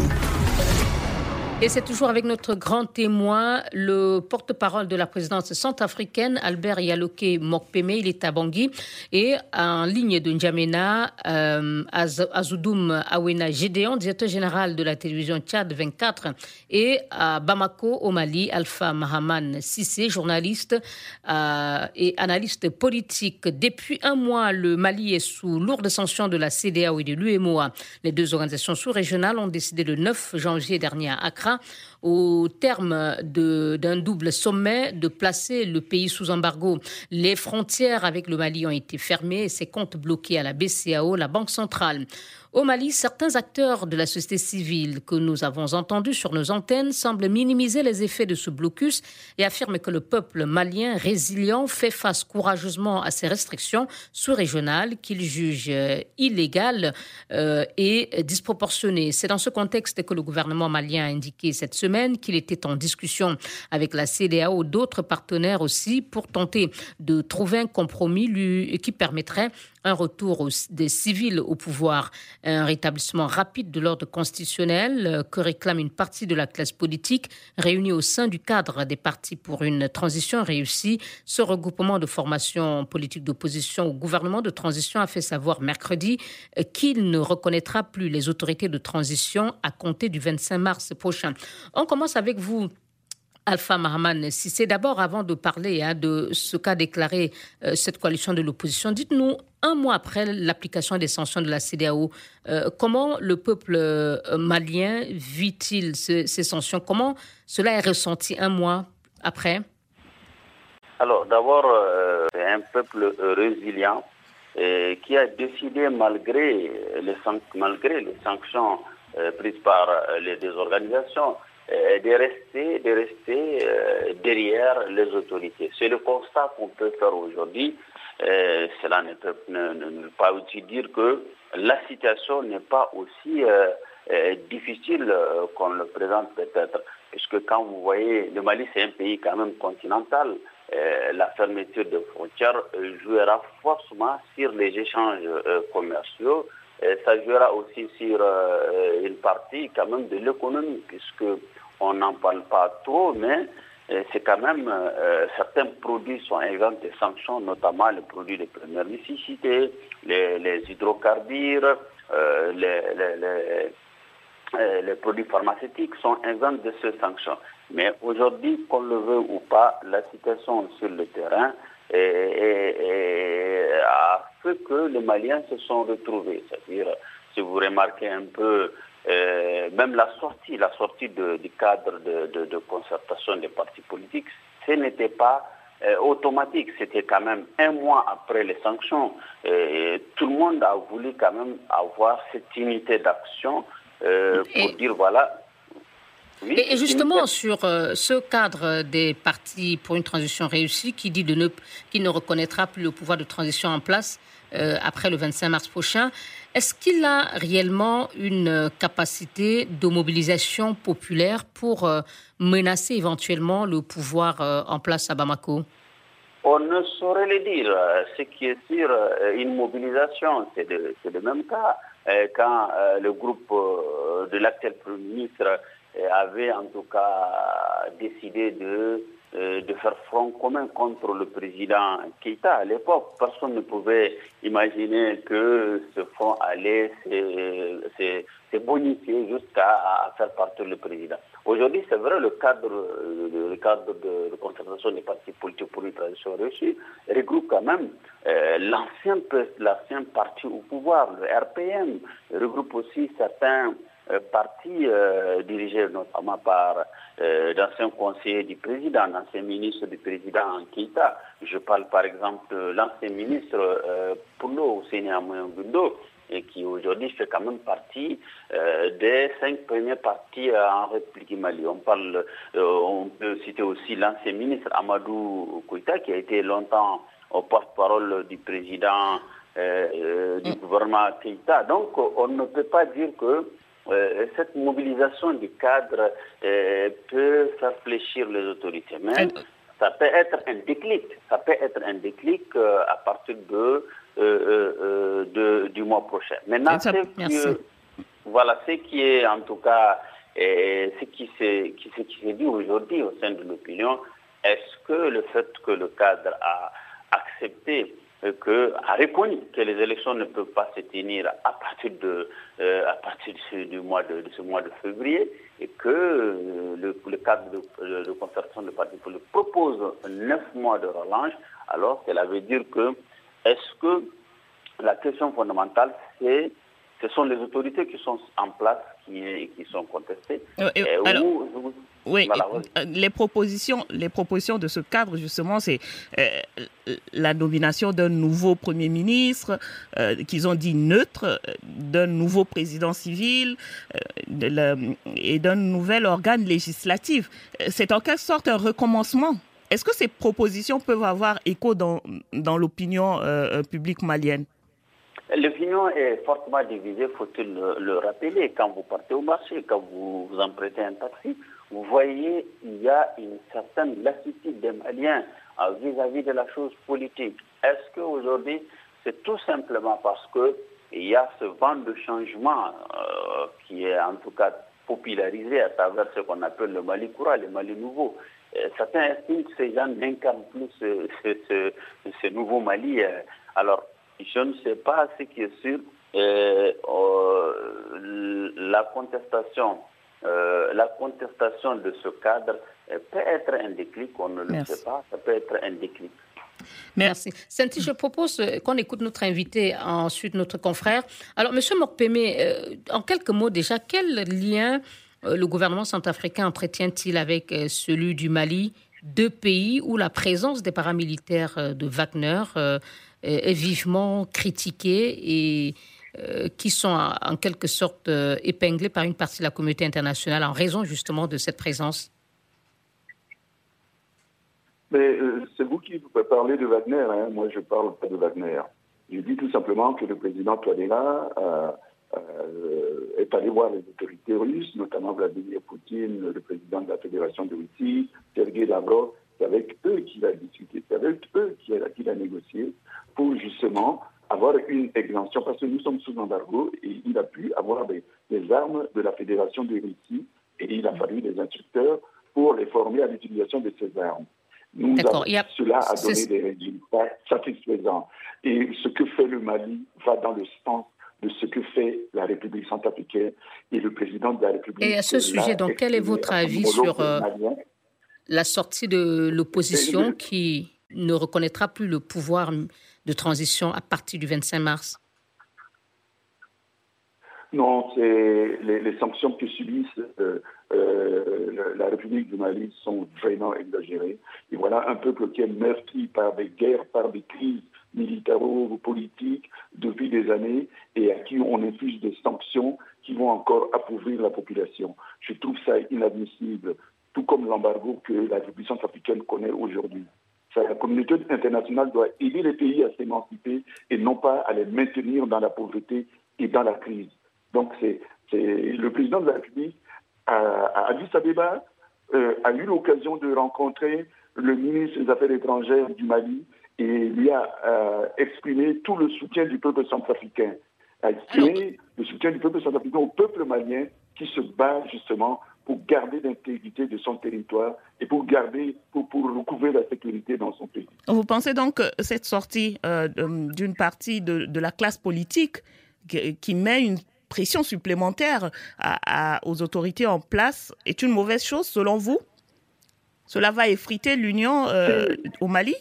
Et c'est toujours avec notre grand témoin, le porte-parole de la présidence centrafricaine, Albert Yaloke Mokpeme, il est à Bangui. Et en ligne de N'Djamena, euh, Azoudoum Awena Gédéon, directeur général de la télévision Tchad 24. Et à Bamako, au Mali, Alpha Mahaman Sissé, journaliste euh, et analyste politique. Depuis un mois, le Mali est sous lourde sanction de la CDAO et de l'UMOA. Les deux organisations sous-régionales ont décidé le 9 janvier dernier à Accra train au terme d'un double sommet de placer le pays sous embargo. Les frontières avec le Mali ont été fermées et ses comptes bloqués à la BCAO, la Banque centrale. Au Mali, certains acteurs de la société civile que nous avons entendus sur nos antennes semblent minimiser les effets de ce blocus et affirment que le peuple malien résilient fait face courageusement à ces restrictions sous-régionales qu'il juge euh, illégales euh, et disproportionnées. C'est dans ce contexte que le gouvernement malien a indiqué cette semaine qu'il était en discussion avec la CDAO, d'autres partenaires aussi, pour tenter de trouver un compromis qui permettrait un retour des civils au pouvoir, un rétablissement rapide de l'ordre constitutionnel euh, que réclame une partie de la classe politique réunie au sein du cadre des partis pour une transition réussie. Ce regroupement de formations politiques d'opposition au gouvernement de transition a fait savoir mercredi euh, qu'il ne reconnaîtra plus les autorités de transition à compter du 25 mars prochain. On commence avec vous. Alpha Mahman, si c'est d'abord avant de parler hein, de ce qu'a déclaré euh, cette coalition de l'opposition, dites-nous, un mois après l'application des sanctions de la CDAO, euh, comment le peuple euh, malien vit-il ces, sanctions? Comment cela est ressenti un mois après? Alors d'abord, un peuple résilient qui a décidé, malgré les, malgré les sanctions prises par les deux organisations, euh, de rester, de rester euh, derrière les autorités. C'est le constat qu'on peut faire aujourd'hui. Euh, cela ne peut ne, pas aussi dire que la situation n'est pas aussi difficile qu'on le présente peut-être. Puisque quand vous voyez, le Mali c'est un pays quand même continental, la fermeture des frontières jouera forcément sur les échanges commerciaux, ça jouera aussi sur une partie quand même de l'économie, puisque on n'en parle pas trop, mais euh, c'est quand même euh, certains produits sont exempts de sanctions, notamment les produits de première nécessité, les, hydrocarbures, euh, les, les, produits pharmaceutiques sont exempts de ces sanctions. Mais aujourd'hui, qu'on le veut ou pas, la situation sur le terrain a fait que les Maliens se sont retrouvés. C'est-à-dire, si vous remarquez un peu euh, même la sortie, la sortie du cadre de, concertation des partis politiques, ce n'était pas euh, automatique. C'était quand même un mois après les sanctions. tout le monde a voulu quand même avoir cette unité d'action euh, pour dire voilà. et, justement, sur ce cadre des partis pour une transition réussie qui dit de ne, qui ne reconnaîtra plus le pouvoir de transition en place après le 25 mars prochain, est-ce qu'il a réellement une capacité de mobilisation populaire pour euh, menacer éventuellement le pouvoir euh, en place à Bamako? On ne saurait le dire. Ce qui est sûr, euh, une mobilisation, c'est le même cas. Quand le groupe de l'actuel Premier ministre avait en tout cas décidé de euh, de faire front commun contre le président Keïta. À l'époque, personne ne pouvait imaginer que ce front allait se, bonifier jusqu'à faire partir le président. Aujourd'hui, c'est vrai, le cadre, cadre de, concertation des partis politiques pour une transition réussie regroupe quand même euh, l'ancien parti au pouvoir, le RPM, regroupe aussi certains euh, partis euh, dirigés notamment par euh, d'anciens conseillers du président, d'anciens ministres du président Keïta. Je parle par exemple de l'ancien ministre euh, Poulo et qui aujourd'hui fait quand même partie des cinq premiers partis en République Mali. On, parle, on peut citer aussi l'ancien ministre Amadou Koïta qui a été longtemps au porte-parole du président du mm. gouvernement Keïta. Donc on ne peut pas dire que cette mobilisation du cadre peut faire fléchir les autorités. Mais ça peut être un déclic. Ça peut être un déclic à partir de, de, du mois prochain. Maintenant, voilà ce qui est en tout cas et ce qui s'est dit aujourd'hui au sein de l'opinion, est-ce que le fait que le cadre a accepté que, a reconnu que les élections ne peuvent pas se tenir à partir de, euh, à partir du mois de, ce mois de février et que euh, le, cadre de, de, concertation de parti politique propose neuf mois de relâche, alors cela veut dire que est-ce que la question fondamentale c'est ce sont les autorités qui sont en place qui, qui sont contestées. Euh, oui, euh, les propositions, les propositions de ce cadre, justement, c'est euh, la nomination d'un nouveau Premier ministre, qu'ils ont dit neutre, d'un nouveau président civil et d'un nouvel organe législatif. C'est en quelque sorte un recommencement. Est-ce que ces propositions peuvent avoir écho dans, dans l'opinion publique malienne? L'opinion est fortement divisée, faut-il le, rappeler. Quand vous partez au marché, quand vous vous empruntez un taxi, vous voyez il y a une certaine lassitude des Maliens euh, vis-à-vis de la chose politique. Est-ce qu'aujourd'hui, c'est tout simplement parce qu'il y a ce vent de changement euh, qui est en tout cas popularisé à travers ce qu'on appelle le Mali courant, le Mali nouveau? Euh, certains estiment que ces gens n'incarnent plus ce, nouveau Mali. Alors, je ne sais pas ce qui est sûr. Euh, euh, la contestation, euh, la contestation de ce cadre peut être un déclic, on ne le sait pas, ça peut être un déclic. Merci. Senti, je propose qu'on écoute notre invité, ensuite notre confrère. Alors, Monsieur Mokpeme, en quelques mots déjà, quel lien le gouvernement centrafricain entretient-il avec celui du Mali, deux pays où la présence des paramilitaires de Wagner est vivement critiqués et euh, qui sont en quelque sorte euh, par une partie de la communauté internationale en raison justement de cette présence Mais euh, c'est vous qui parlez de Wagner, hein. moi je ne parle pas de Wagner. Je dis tout simplement que le président Touadéla est allé voir les autorités russes, notamment Vladimir Poutine, le président de la Fédération de Russie, Sergei Lavrov, c'est avec eux qu'il a discuté, c'est avec eux qu'il a, a, négocié pour justement avoir une exemption, parce que nous sommes sous embargo et il a pu avoir des, armes de la Fédération de Russie et il a fallu des instructeurs pour les former à l'utilisation de ces armes. Nous Cela a donné des résultats satisfaisants. Et ce que fait le Mali va dans le sens de ce que fait la République centrafricaine et le président de la République. Et à ce sujet, donc, quel est votre avis sur la sortie de l'opposition qui ne reconnaîtra plus le pouvoir de transition à partir du 25 mars Non, c'est les, sanctions que subissent euh, euh, la République du Mali sont vraiment exagérées. Et voilà un peuple qui est meurtri par des guerres, par des crises militaro-politiques depuis des années et à qui on inflige des sanctions qui vont encore appauvrir la population. Je trouve ça inadmissible tout comme l'embargo que la République africaine connaît aujourd'hui. La communauté internationale doit aider les pays à s'émanciper et non pas à les maintenir dans la pauvreté et dans la crise. Donc, c'est le président de la République à, Addis Abeba euh, a eu l'occasion de rencontrer le ministre des Affaires étrangères du Mali et lui a euh, exprimé tout le soutien du peuple centrafricain, a exprimé le soutien du peuple centrafricain au peuple malien qui se bat justement pour garder l'intégrité de son territoire et pour garder, pour, pour recouvrir la sécurité dans son pays. Vous pensez donc que cette sortie euh, d'une partie de, de, la classe politique qui, met une pression supplémentaire à, aux autorités en place est une mauvaise chose selon vous? Cela va effriter l'union euh, au Mali?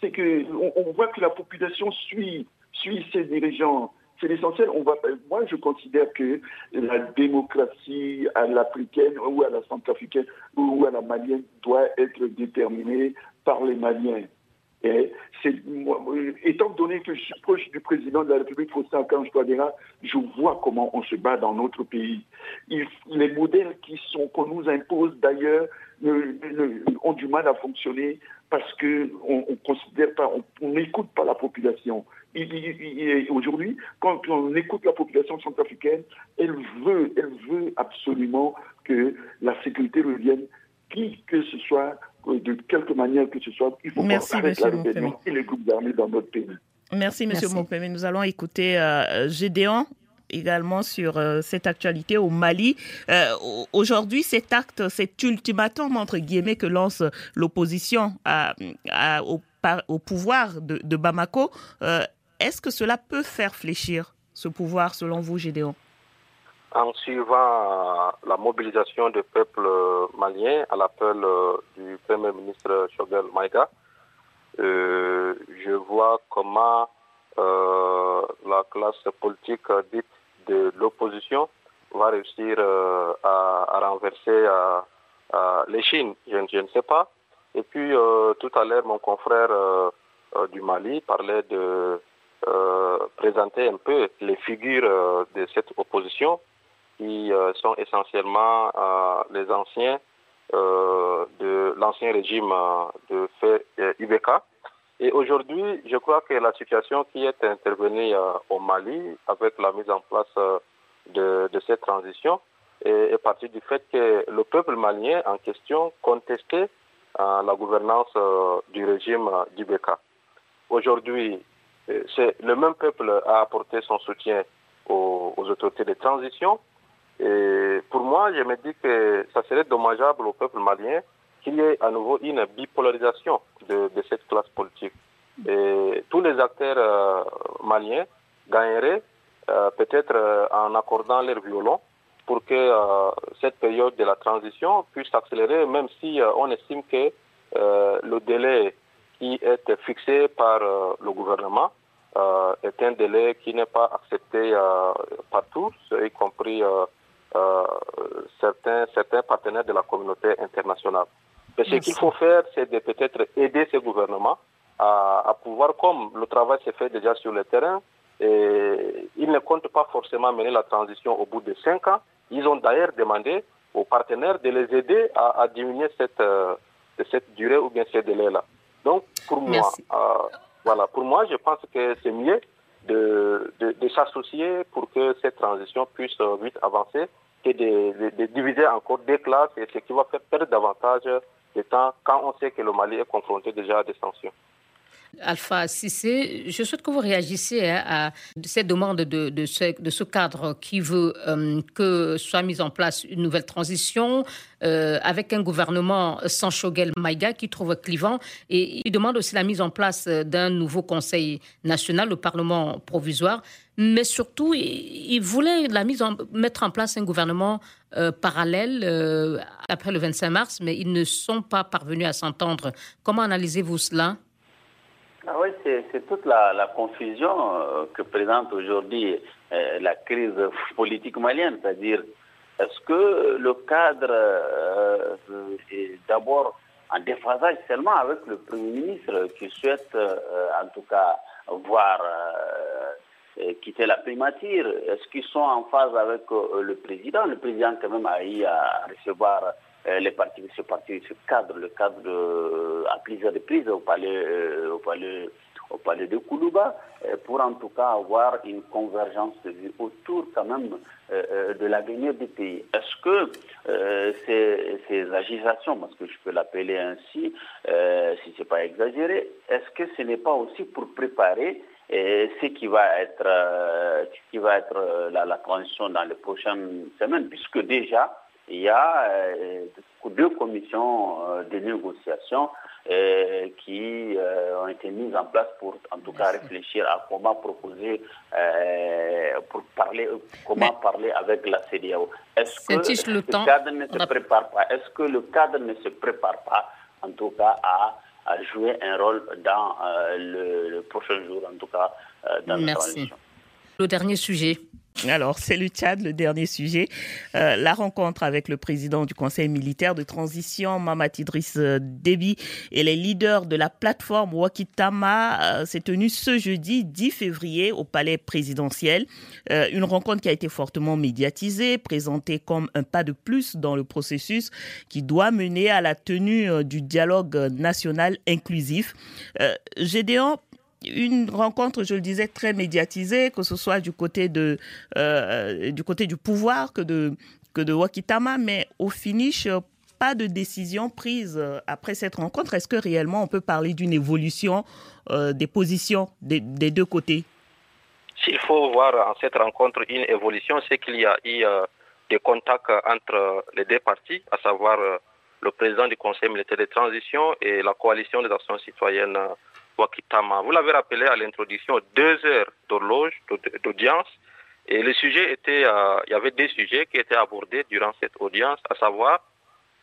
C'est que on, voit que la population suit, suit ses dirigeants c'est l'essentiel. On va, moi, je considère que la démocratie à l'africaine ou à la centrafricaine ou à la malienne doit être déterminée par les Maliens. Et étant donné que je suis proche du président de la République, Faustin Archange Touadéra, je vois comment on se bat dans notre pays. les modèles qui sont qu'on nous impose d'ailleurs ont du mal à fonctionner parce qu'on on considère pas, on n'écoute pas la population. Aujourd'hui, quand on écoute la population centrafricaine, elle veut, elle veut absolument que la sécurité revienne, qui que ce soit, de quelque manière que ce soit. Il faut Merci, arrêter la rébellion et les groupes armés dans notre pays. Merci, Monsieur Mopeme. Nous allons écouter euh, Gédéon également sur euh, cette actualité au Mali. Euh, aujourd'hui, cet acte, cet ultimatum, entre guillemets, que lance l'opposition au, au, pouvoir de, de Bamako, est-ce que cela peut faire fléchir ce pouvoir, selon vous, Gédéon? En suivant la mobilisation du peuple malien à l'appel du Premier ministre Shogel Maïga, euh, je vois comment euh, la classe politique dite de l'opposition va réussir euh, à, renverser les Chines. Je, ne sais pas. Et puis tout à l'heure, mon confrère du Mali parlait de présenter un peu les figures de cette opposition qui sont essentiellement les anciens euh, de l'ancien régime euh, de fait euh, IBK. Et aujourd'hui, je crois que la situation qui est intervenue au Mali avec la mise en place de, cette transition est, est, partie du fait que le peuple malien en question contestait la gouvernance du régime d'IBK. Aujourd'hui, c'est le même peuple a apporté son soutien aux, autorités de transition et pour moi, je me dis que ça serait dommageable au peuple malien qu'il y ait à nouveau une bipolarisation de, cette classe politique. Et tous les acteurs euh, maliens gagneraient euh, peut-être euh, en accordant leur violon pour que cette période de la transition puisse accélérer, même si on estime que le délai qui est fixé par le gouvernement est un délai qui n'est pas accepté par tous, y compris euh, certains, partenaires de la communauté internationale. Et ce qu'il faut faire, c'est peut-être aider ces gouvernements à, pouvoir, comme le travail s'est fait déjà sur le terrain, et ils ne comptent pas forcément mener la transition au bout de cinq ans. Ils ont d'ailleurs demandé aux partenaires de les aider à, diminuer cette, euh, cette durée ou bien ces délais-là. Donc, pour moi, euh, voilà, pour moi, je pense que c'est mieux de, de, s'associer pour que cette transition puisse euh, vite avancer et de, de, diviser encore des classes, et ce qui va faire perdre davantage de temps quand on sait que le Mali est confronté déjà à des sanctions. Alpha Sissé, je souhaite que vous réagissiez hein, à cette demande de, ce, cadre qui veut euh, que soit mise en place une nouvelle transition euh, avec un gouvernement sans Shogel Maïga qui trouve clivant et il demande aussi la mise en place d'un nouveau Conseil national, le Parlement provisoire, mais surtout il, voulait la mise mettre en place un gouvernement euh, parallèle après le 25 mars, mais ils ne sont pas parvenus à s'entendre. Comment analysez-vous cela? Ah c'est toute la, confusion euh, que présente aujourd'hui euh, la crise politique malienne, c'est-à-dire est-ce que le cadre euh, est d'abord en déphasage seulement avec le Premier ministre qui souhaite en tout cas voir quitter la primature? Est-ce qu'ils sont en phase avec le président? Le président quand même a eu à recevoir les partis, ce parti, ce cadre, le cadre de, à plusieurs reprises au palais, euh, au palais, au palais de Koulouba, euh, pour en tout cas avoir une convergence de vue autour quand même de l'avenir du pays. Est-ce que ces, ces, agitations, parce que je peux l'appeler ainsi, si ce n'est pas exagéré, est-ce que ce n'est pas aussi pour préparer ce qui va être, qui va être la transition dans les prochaines semaines, puisque déjà, il y a euh, deux commissions euh, de négociation euh, qui ont été mises en place pour en tout cas réfléchir à comment proposer pour parler comment parler avec la CDAO. Est-ce que le, cadre ne se prépare pas? Est-ce que le cadre ne se prépare pas en tout cas à, jouer un rôle dans le, prochain jour en tout cas dans Merci. la Le dernier sujet. Alors, c'est le Tchad, le dernier sujet. Euh, la rencontre avec le président du Conseil militaire de transition, Mamad Idriss euh, Déby, et les leaders de la plateforme Wakitama euh, s'est tenue ce jeudi 10 février au palais présidentiel. une rencontre qui a été fortement médiatisée, présentée comme un pas de plus dans le processus qui doit mener à la tenue du dialogue national inclusif. Gédéon, une rencontre, je le disais, très médiatisée, que ce soit du côté de du côté du pouvoir que de que de Wakitama, mais au finish, pas de décision prise après cette rencontre. Est-ce que réellement on peut parler d'une évolution des positions des, des deux côtés? S'il faut voir en cette rencontre une évolution, c'est qu'il y a eu des contacts entre les deux parties, à savoir le président du Conseil militaire de transition et la coalition des actions citoyennes Wakitama. Vous l'avez rappelé à l'introduction, deux heures d'horloge, d'audience. Et le sujet était, euh, il y avait des sujets qui étaient abordés durant cette audience, à savoir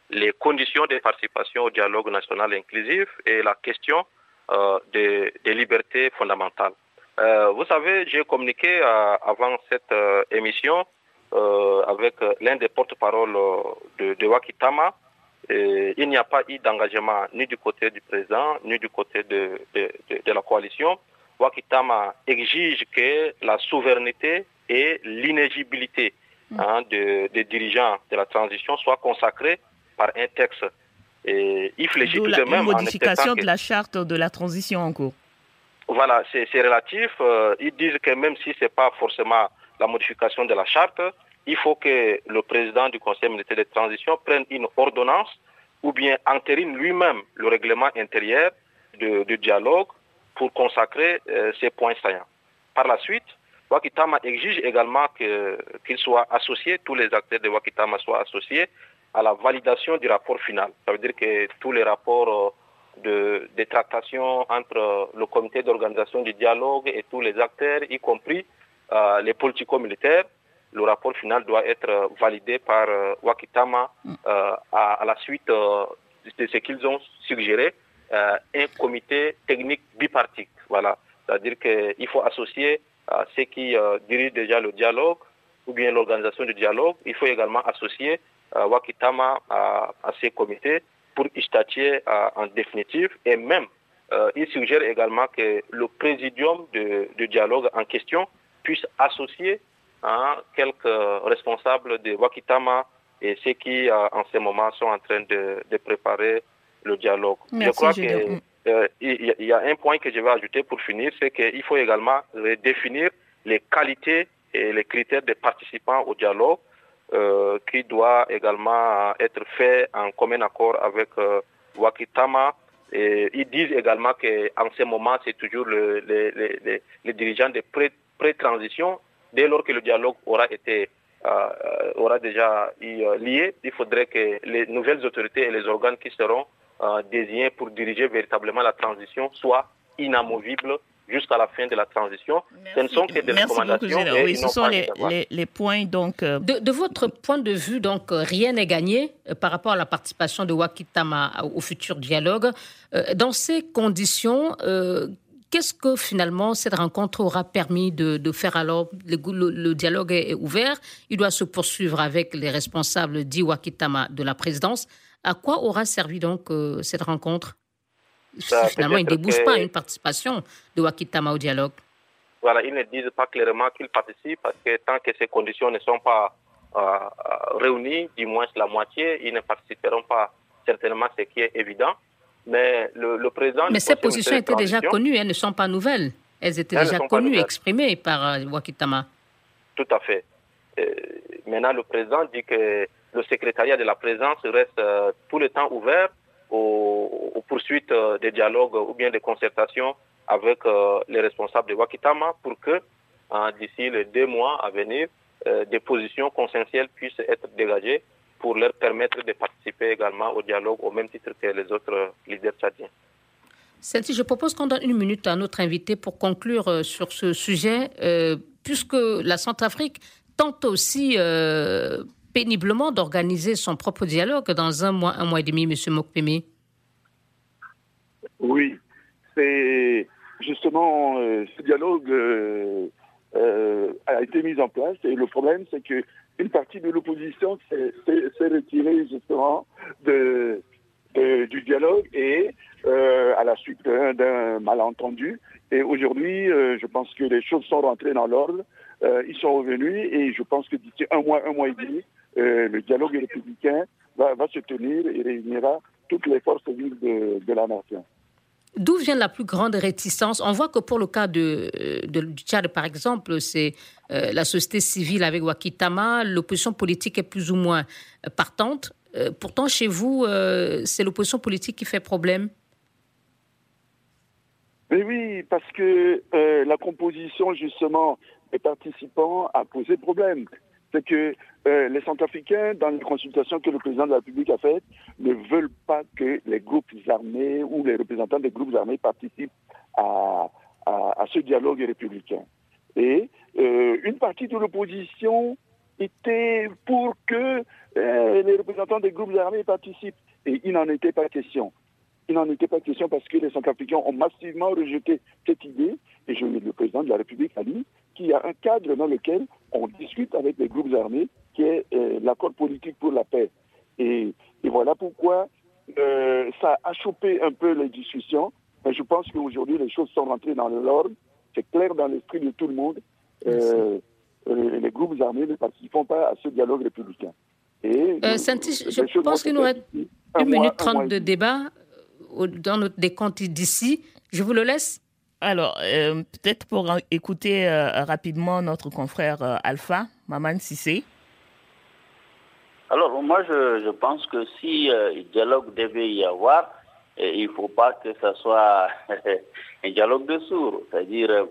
les conditions de participation au dialogue national inclusif et la question euh, des, libertés fondamentales. Euh, vous savez, j'ai communiqué avant cette émission avec l'un des porte-parole de, de Wakitama il n'y a pas eu d'engagement ni du côté du président, ni du côté de, de, la coalition. Wakitama exige que la souveraineté et l'inégibilité mm. hein, des dirigeants de la transition soient consacrées par un texte. Et il fléchit tout de même. Une modification de la charte de la transition en cours. Voilà, c'est relatif. Euh, ils disent que même si ce n'est pas forcément la modification de la charte, il faut que le président du Conseil militaire de transition prenne une ordonnance ou bien entérine lui-même le règlement intérieur de, dialogue pour consacrer euh, ces points saillants. Par la suite, Wakitama exige également qu'il soit associé, tous les acteurs de Wakitama soient associés à la validation du rapport final. Ça veut dire que tous les rapports euh, de, tractation entre le comité d'organisation du dialogue et tous les acteurs, y compris euh, les politico-militaires, le rapport final doit être euh, validé par euh, Wakitama mm. euh, à, la suite de ce qu'ils ont suggéré, un comité technique bipartite. Voilà. C'est-à-dire qu'il faut associer ceux qui dirigent déjà le dialogue ou bien l'organisation du dialogue. Il faut également associer Wakitama à, ces comités pour y statuer en définitive et même il suggère également que le présidium de dialogue en question puisse associer Hein, quelques responsables de Wakitama et ceux qui, euh, en ce moment, sont en train de, préparer le dialogue. je crois qu'il euh, y, a un point que je vais ajouter pour finir, c'est qu'il faut également définir les qualités et les critères des participants au dialogue euh, qui doit également être fait en commun accord avec Wakitama. Et ils disent également qu'en ce moment, c'est toujours le, les, dirigeants de pré-transition dès lors que le dialogue aura été euh, euh, aura déjà euh, lié, il faudrait que les nouvelles autorités et les organes qui seront désignés pour diriger véritablement la transition soient inamovibles jusqu'à la fin de la transition. Ce ne sont que des recommandations. oui, ce sont les, points donc. De, votre point de vue, donc, rien n'est gagné par rapport à la participation de Wakitama au futur dialogue. Dans ces conditions, Qu'est-ce que finalement cette rencontre aura permis de, faire alors? Le, dialogue est ouvert, il doit se poursuivre avec les responsables d'Iwakitama de la présidence. À quoi aura servi donc euh, cette rencontre? Finalement, il ne débouche pas une participation de Wakitama au dialogue. Voilà, ils ne disent pas clairement qu'ils participent parce que tant que ces conditions ne sont pas euh, euh, réunies, du moins la moitié, ils ne participeront pas certainement, ce qui est évident. Mais le, président. Mais ces positions étaient déjà connues, elles ne sont pas nouvelles. Elles étaient déjà connues, exprimées par euh, Wakitama. Tout à fait. maintenant, le président dit que le secrétariat de la présidence reste euh, tout le temps ouvert aux, poursuites euh, des dialogues ou bien des concertations avec les responsables de Wakitama pour que, d'ici les deux mois à venir, des positions consensuelles puissent être dégagées pour leur permettre de participer également au dialogue au même titre que les autres leaders tchadiens. Celle-ci, je propose qu'on donne une minute à notre invité pour conclure euh, sur ce sujet, euh, puisque la Centrafrique tente aussi euh, péniblement d'organiser son propre dialogue dans un mois, un mois et demi, M. Mokpemi. Oui, c'est justement ce dialogue a été mis en place et le problème, c'est que une partie de l'opposition s'est retirée justement du dialogue et euh, à la suite d'un malentendu. Et aujourd'hui, euh, je pense que les choses sont rentrées dans l'ordre. Euh, ils sont revenus et je pense que d'ici un mois, un mois et demi, le dialogue républicain va, se tenir et réunira toutes les forces vives de la nation. D'où vient la plus grande réticence? On voit que pour le cas de, du Tchad, par exemple, c'est la société civile avec Wakitama, l'opposition politique est plus ou moins partante. pourtant, chez vous, c'est l'opposition politique qui fait problème? Oui, parce que la composition, justement, des participants a posé problème c'est que euh, les Centrafricains, dans les consultations que le président de la République a faites, ne veulent pas que les groupes armés ou les représentants des groupes armés participent à, ce dialogue républicain. Et euh, une partie de l'opposition était pour que euh, les représentants des groupes armés participent. Et il n'en était pas question. Il n'en était pas question parce que les Centrafricains ont massivement rejeté cette idée. Et je, le président de la République a dit qu'il y a un cadre dans lequel on discute avec les groupes armés, qui est euh, l'accord politique pour la paix. Et, voilà pourquoi euh, ça a chopé un peu les discussions. Mais je pense qu'aujourd'hui, les choses sont rentrées dans l'ordre. C'est clair dans l'esprit de tout le monde. Euh, les groupes armés ne participent pas à ce dialogue républicain. Et, je pense qu'il nous reste une minute trente de débat dans notre décompte d'ici. Je vous le laisse. Alors, euh, peut-être pour écouter euh, rapidement notre confrère euh, Alpha, Maman Sissé. Alors, moi, je, pense que si dialogue devait y avoir, il ne faut pas que ce soit un dialogue de sourds. C'est-à-dire,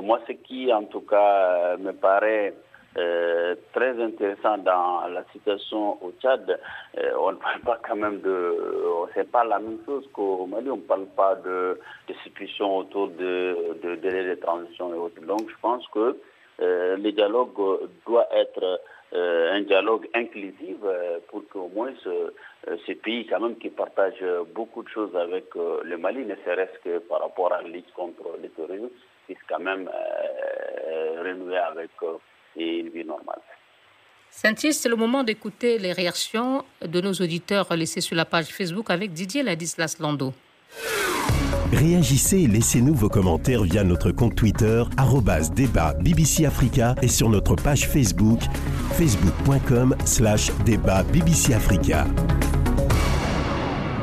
moi, ce qui, en tout cas, me paraît euh, très intéressant dans la situation au Tchad. Euh, on ne parle pas quand même de, c'est pas la même chose qu'au Mali. On ne parle pas de, de situation autour de, de délai de transition et autres. Donc, je pense que euh, le dialogue doit être un dialogue inclusif pour qu'au moins ce, pays quand même qui partagent beaucoup de choses avec le Mali, ne serait-ce que par rapport à la lutte contre le terrorisme, puissent quand même renouer avec et une vie normale. c'est le moment d'écouter les réactions de nos auditeurs laissés sur la page Facebook avec Didier Ladislas Lando. Réagissez et laissez-nous vos commentaires via notre compte Twitter, débat BBC Africa et sur notre page Facebook, facebook.com slash débat BBC Africa.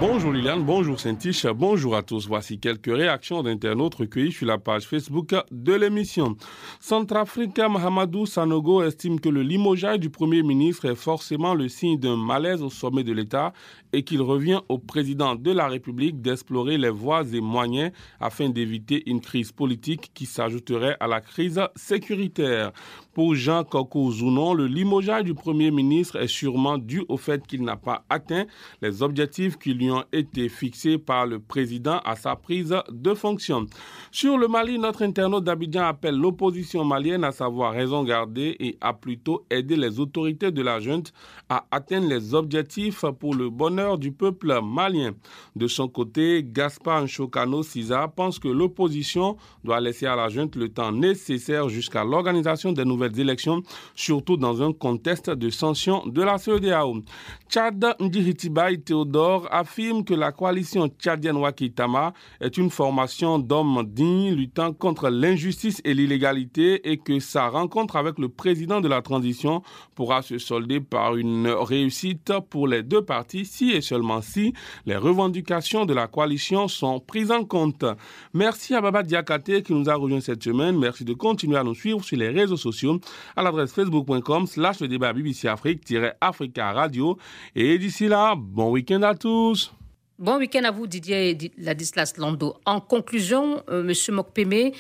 Bonjour Liliane, bonjour Saint-Tiche, bonjour à tous. Voici quelques réactions d'internautes recueillies sur la page Facebook de l'émission. Centrafrica Mahamadou Sanogo estime que le limogeage du Premier ministre est forcément le signe d'un malaise au sommet de l'État et qu'il revient au président de la République d'explorer les voies et moyens afin d'éviter une crise politique qui s'ajouterait à la crise sécuritaire. Pour Jean Coco Zounon, le limogeage du Premier ministre est sûrement dû au fait qu'il n'a pas atteint les objectifs qui lui ont été fixés par le président à sa prise de fonction. Sur le Mali, notre internaute d'Abidjan appelle l'opposition malienne à savoir raison garder et à plutôt aider les autorités de la junte à atteindre les objectifs pour le bonheur du peuple malien. De son côté, Gaspard Nchokano Siza pense que l'opposition doit laisser à la junte le temps nécessaire jusqu'à l'organisation des nouvelles élections, surtout dans un contexte de sanctions de la CEDEAO. Tchad Ndihitibaï Théodore affirme que la coalition tchadienne Wakitama est une formation d'hommes dignes luttant contre l'injustice et l'illégalité et que sa rencontre avec le président de la transition pourra se solder par une réussite pour les deux parties si et seulement si les revendications de la coalition sont prises en compte. Merci à Baba Diakate qui nous a rejoint cette semaine. Merci de continuer à nous suivre sur les réseaux sociaux à l'adresse facebook.com slash le débat BBC Afrique-Africa Radio. Et d'ici là, bon week-end à tous. Bon week-end à vous, Didier Ladislas Lando. En conclusion. Euh, Monsieur Mokpeme,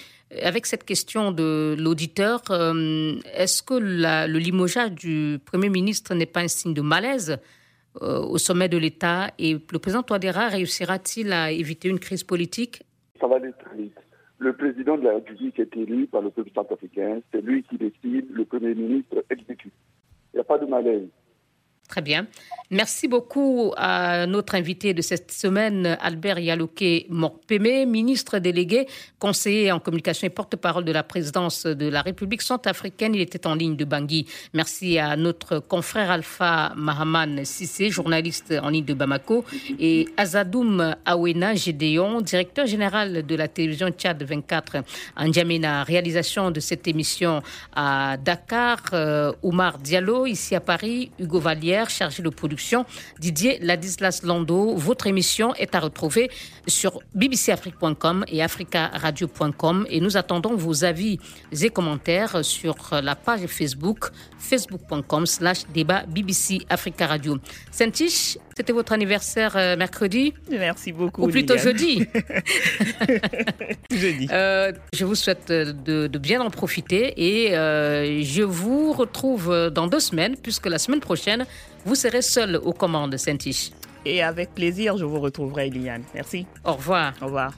avec cette question de l'auditeur, euh, est-ce que le limogeage du Premier ministre n'est pas un signe de malaise? Euh, au sommet de l'État et le président Touadéra réussira-t-il à éviter une crise politique? Ça va aller très vite. Le président de la République est élu par le peuple centrafricain. C'est lui qui décide, le Premier ministre exécute. Il n'y a pas de malaise. Très bien. Merci beaucoup à notre invité de cette semaine, Albert Yaloké Morpémé, ministre délégué, conseiller en communication et porte-parole de la présidence de la République centrafricaine. Il était en ligne de Bangui. Merci à notre confrère Alpha Mahaman Sissé, journaliste en ligne de Bamako, et Azadoum Awena Gédéon, directeur général de la télévision Tchad 24 en. Réalisation de cette émission à Dakar, euh, Oumar Diallo, ici à Paris, Hugo Vallière Chargé de production, Didier Ladislas Lando. Votre émission est à retrouver sur bbcafrique.com et africaradio.com et nous attendons vos avis et commentaires sur la page Facebook facebook.com slash débat BBC Africa Radio. C'était votre anniversaire euh, mercredi Merci beaucoup. Ou plutôt jeudi. jeudi. Euh, je vous souhaite de, bien en profiter et euh, je vous retrouve dans deux semaines puisque la semaine prochaine, vous serez seul aux commandes, Saint-Tiche. Et avec plaisir, je vous retrouverai, Liliane. Merci. Au revoir. Au revoir.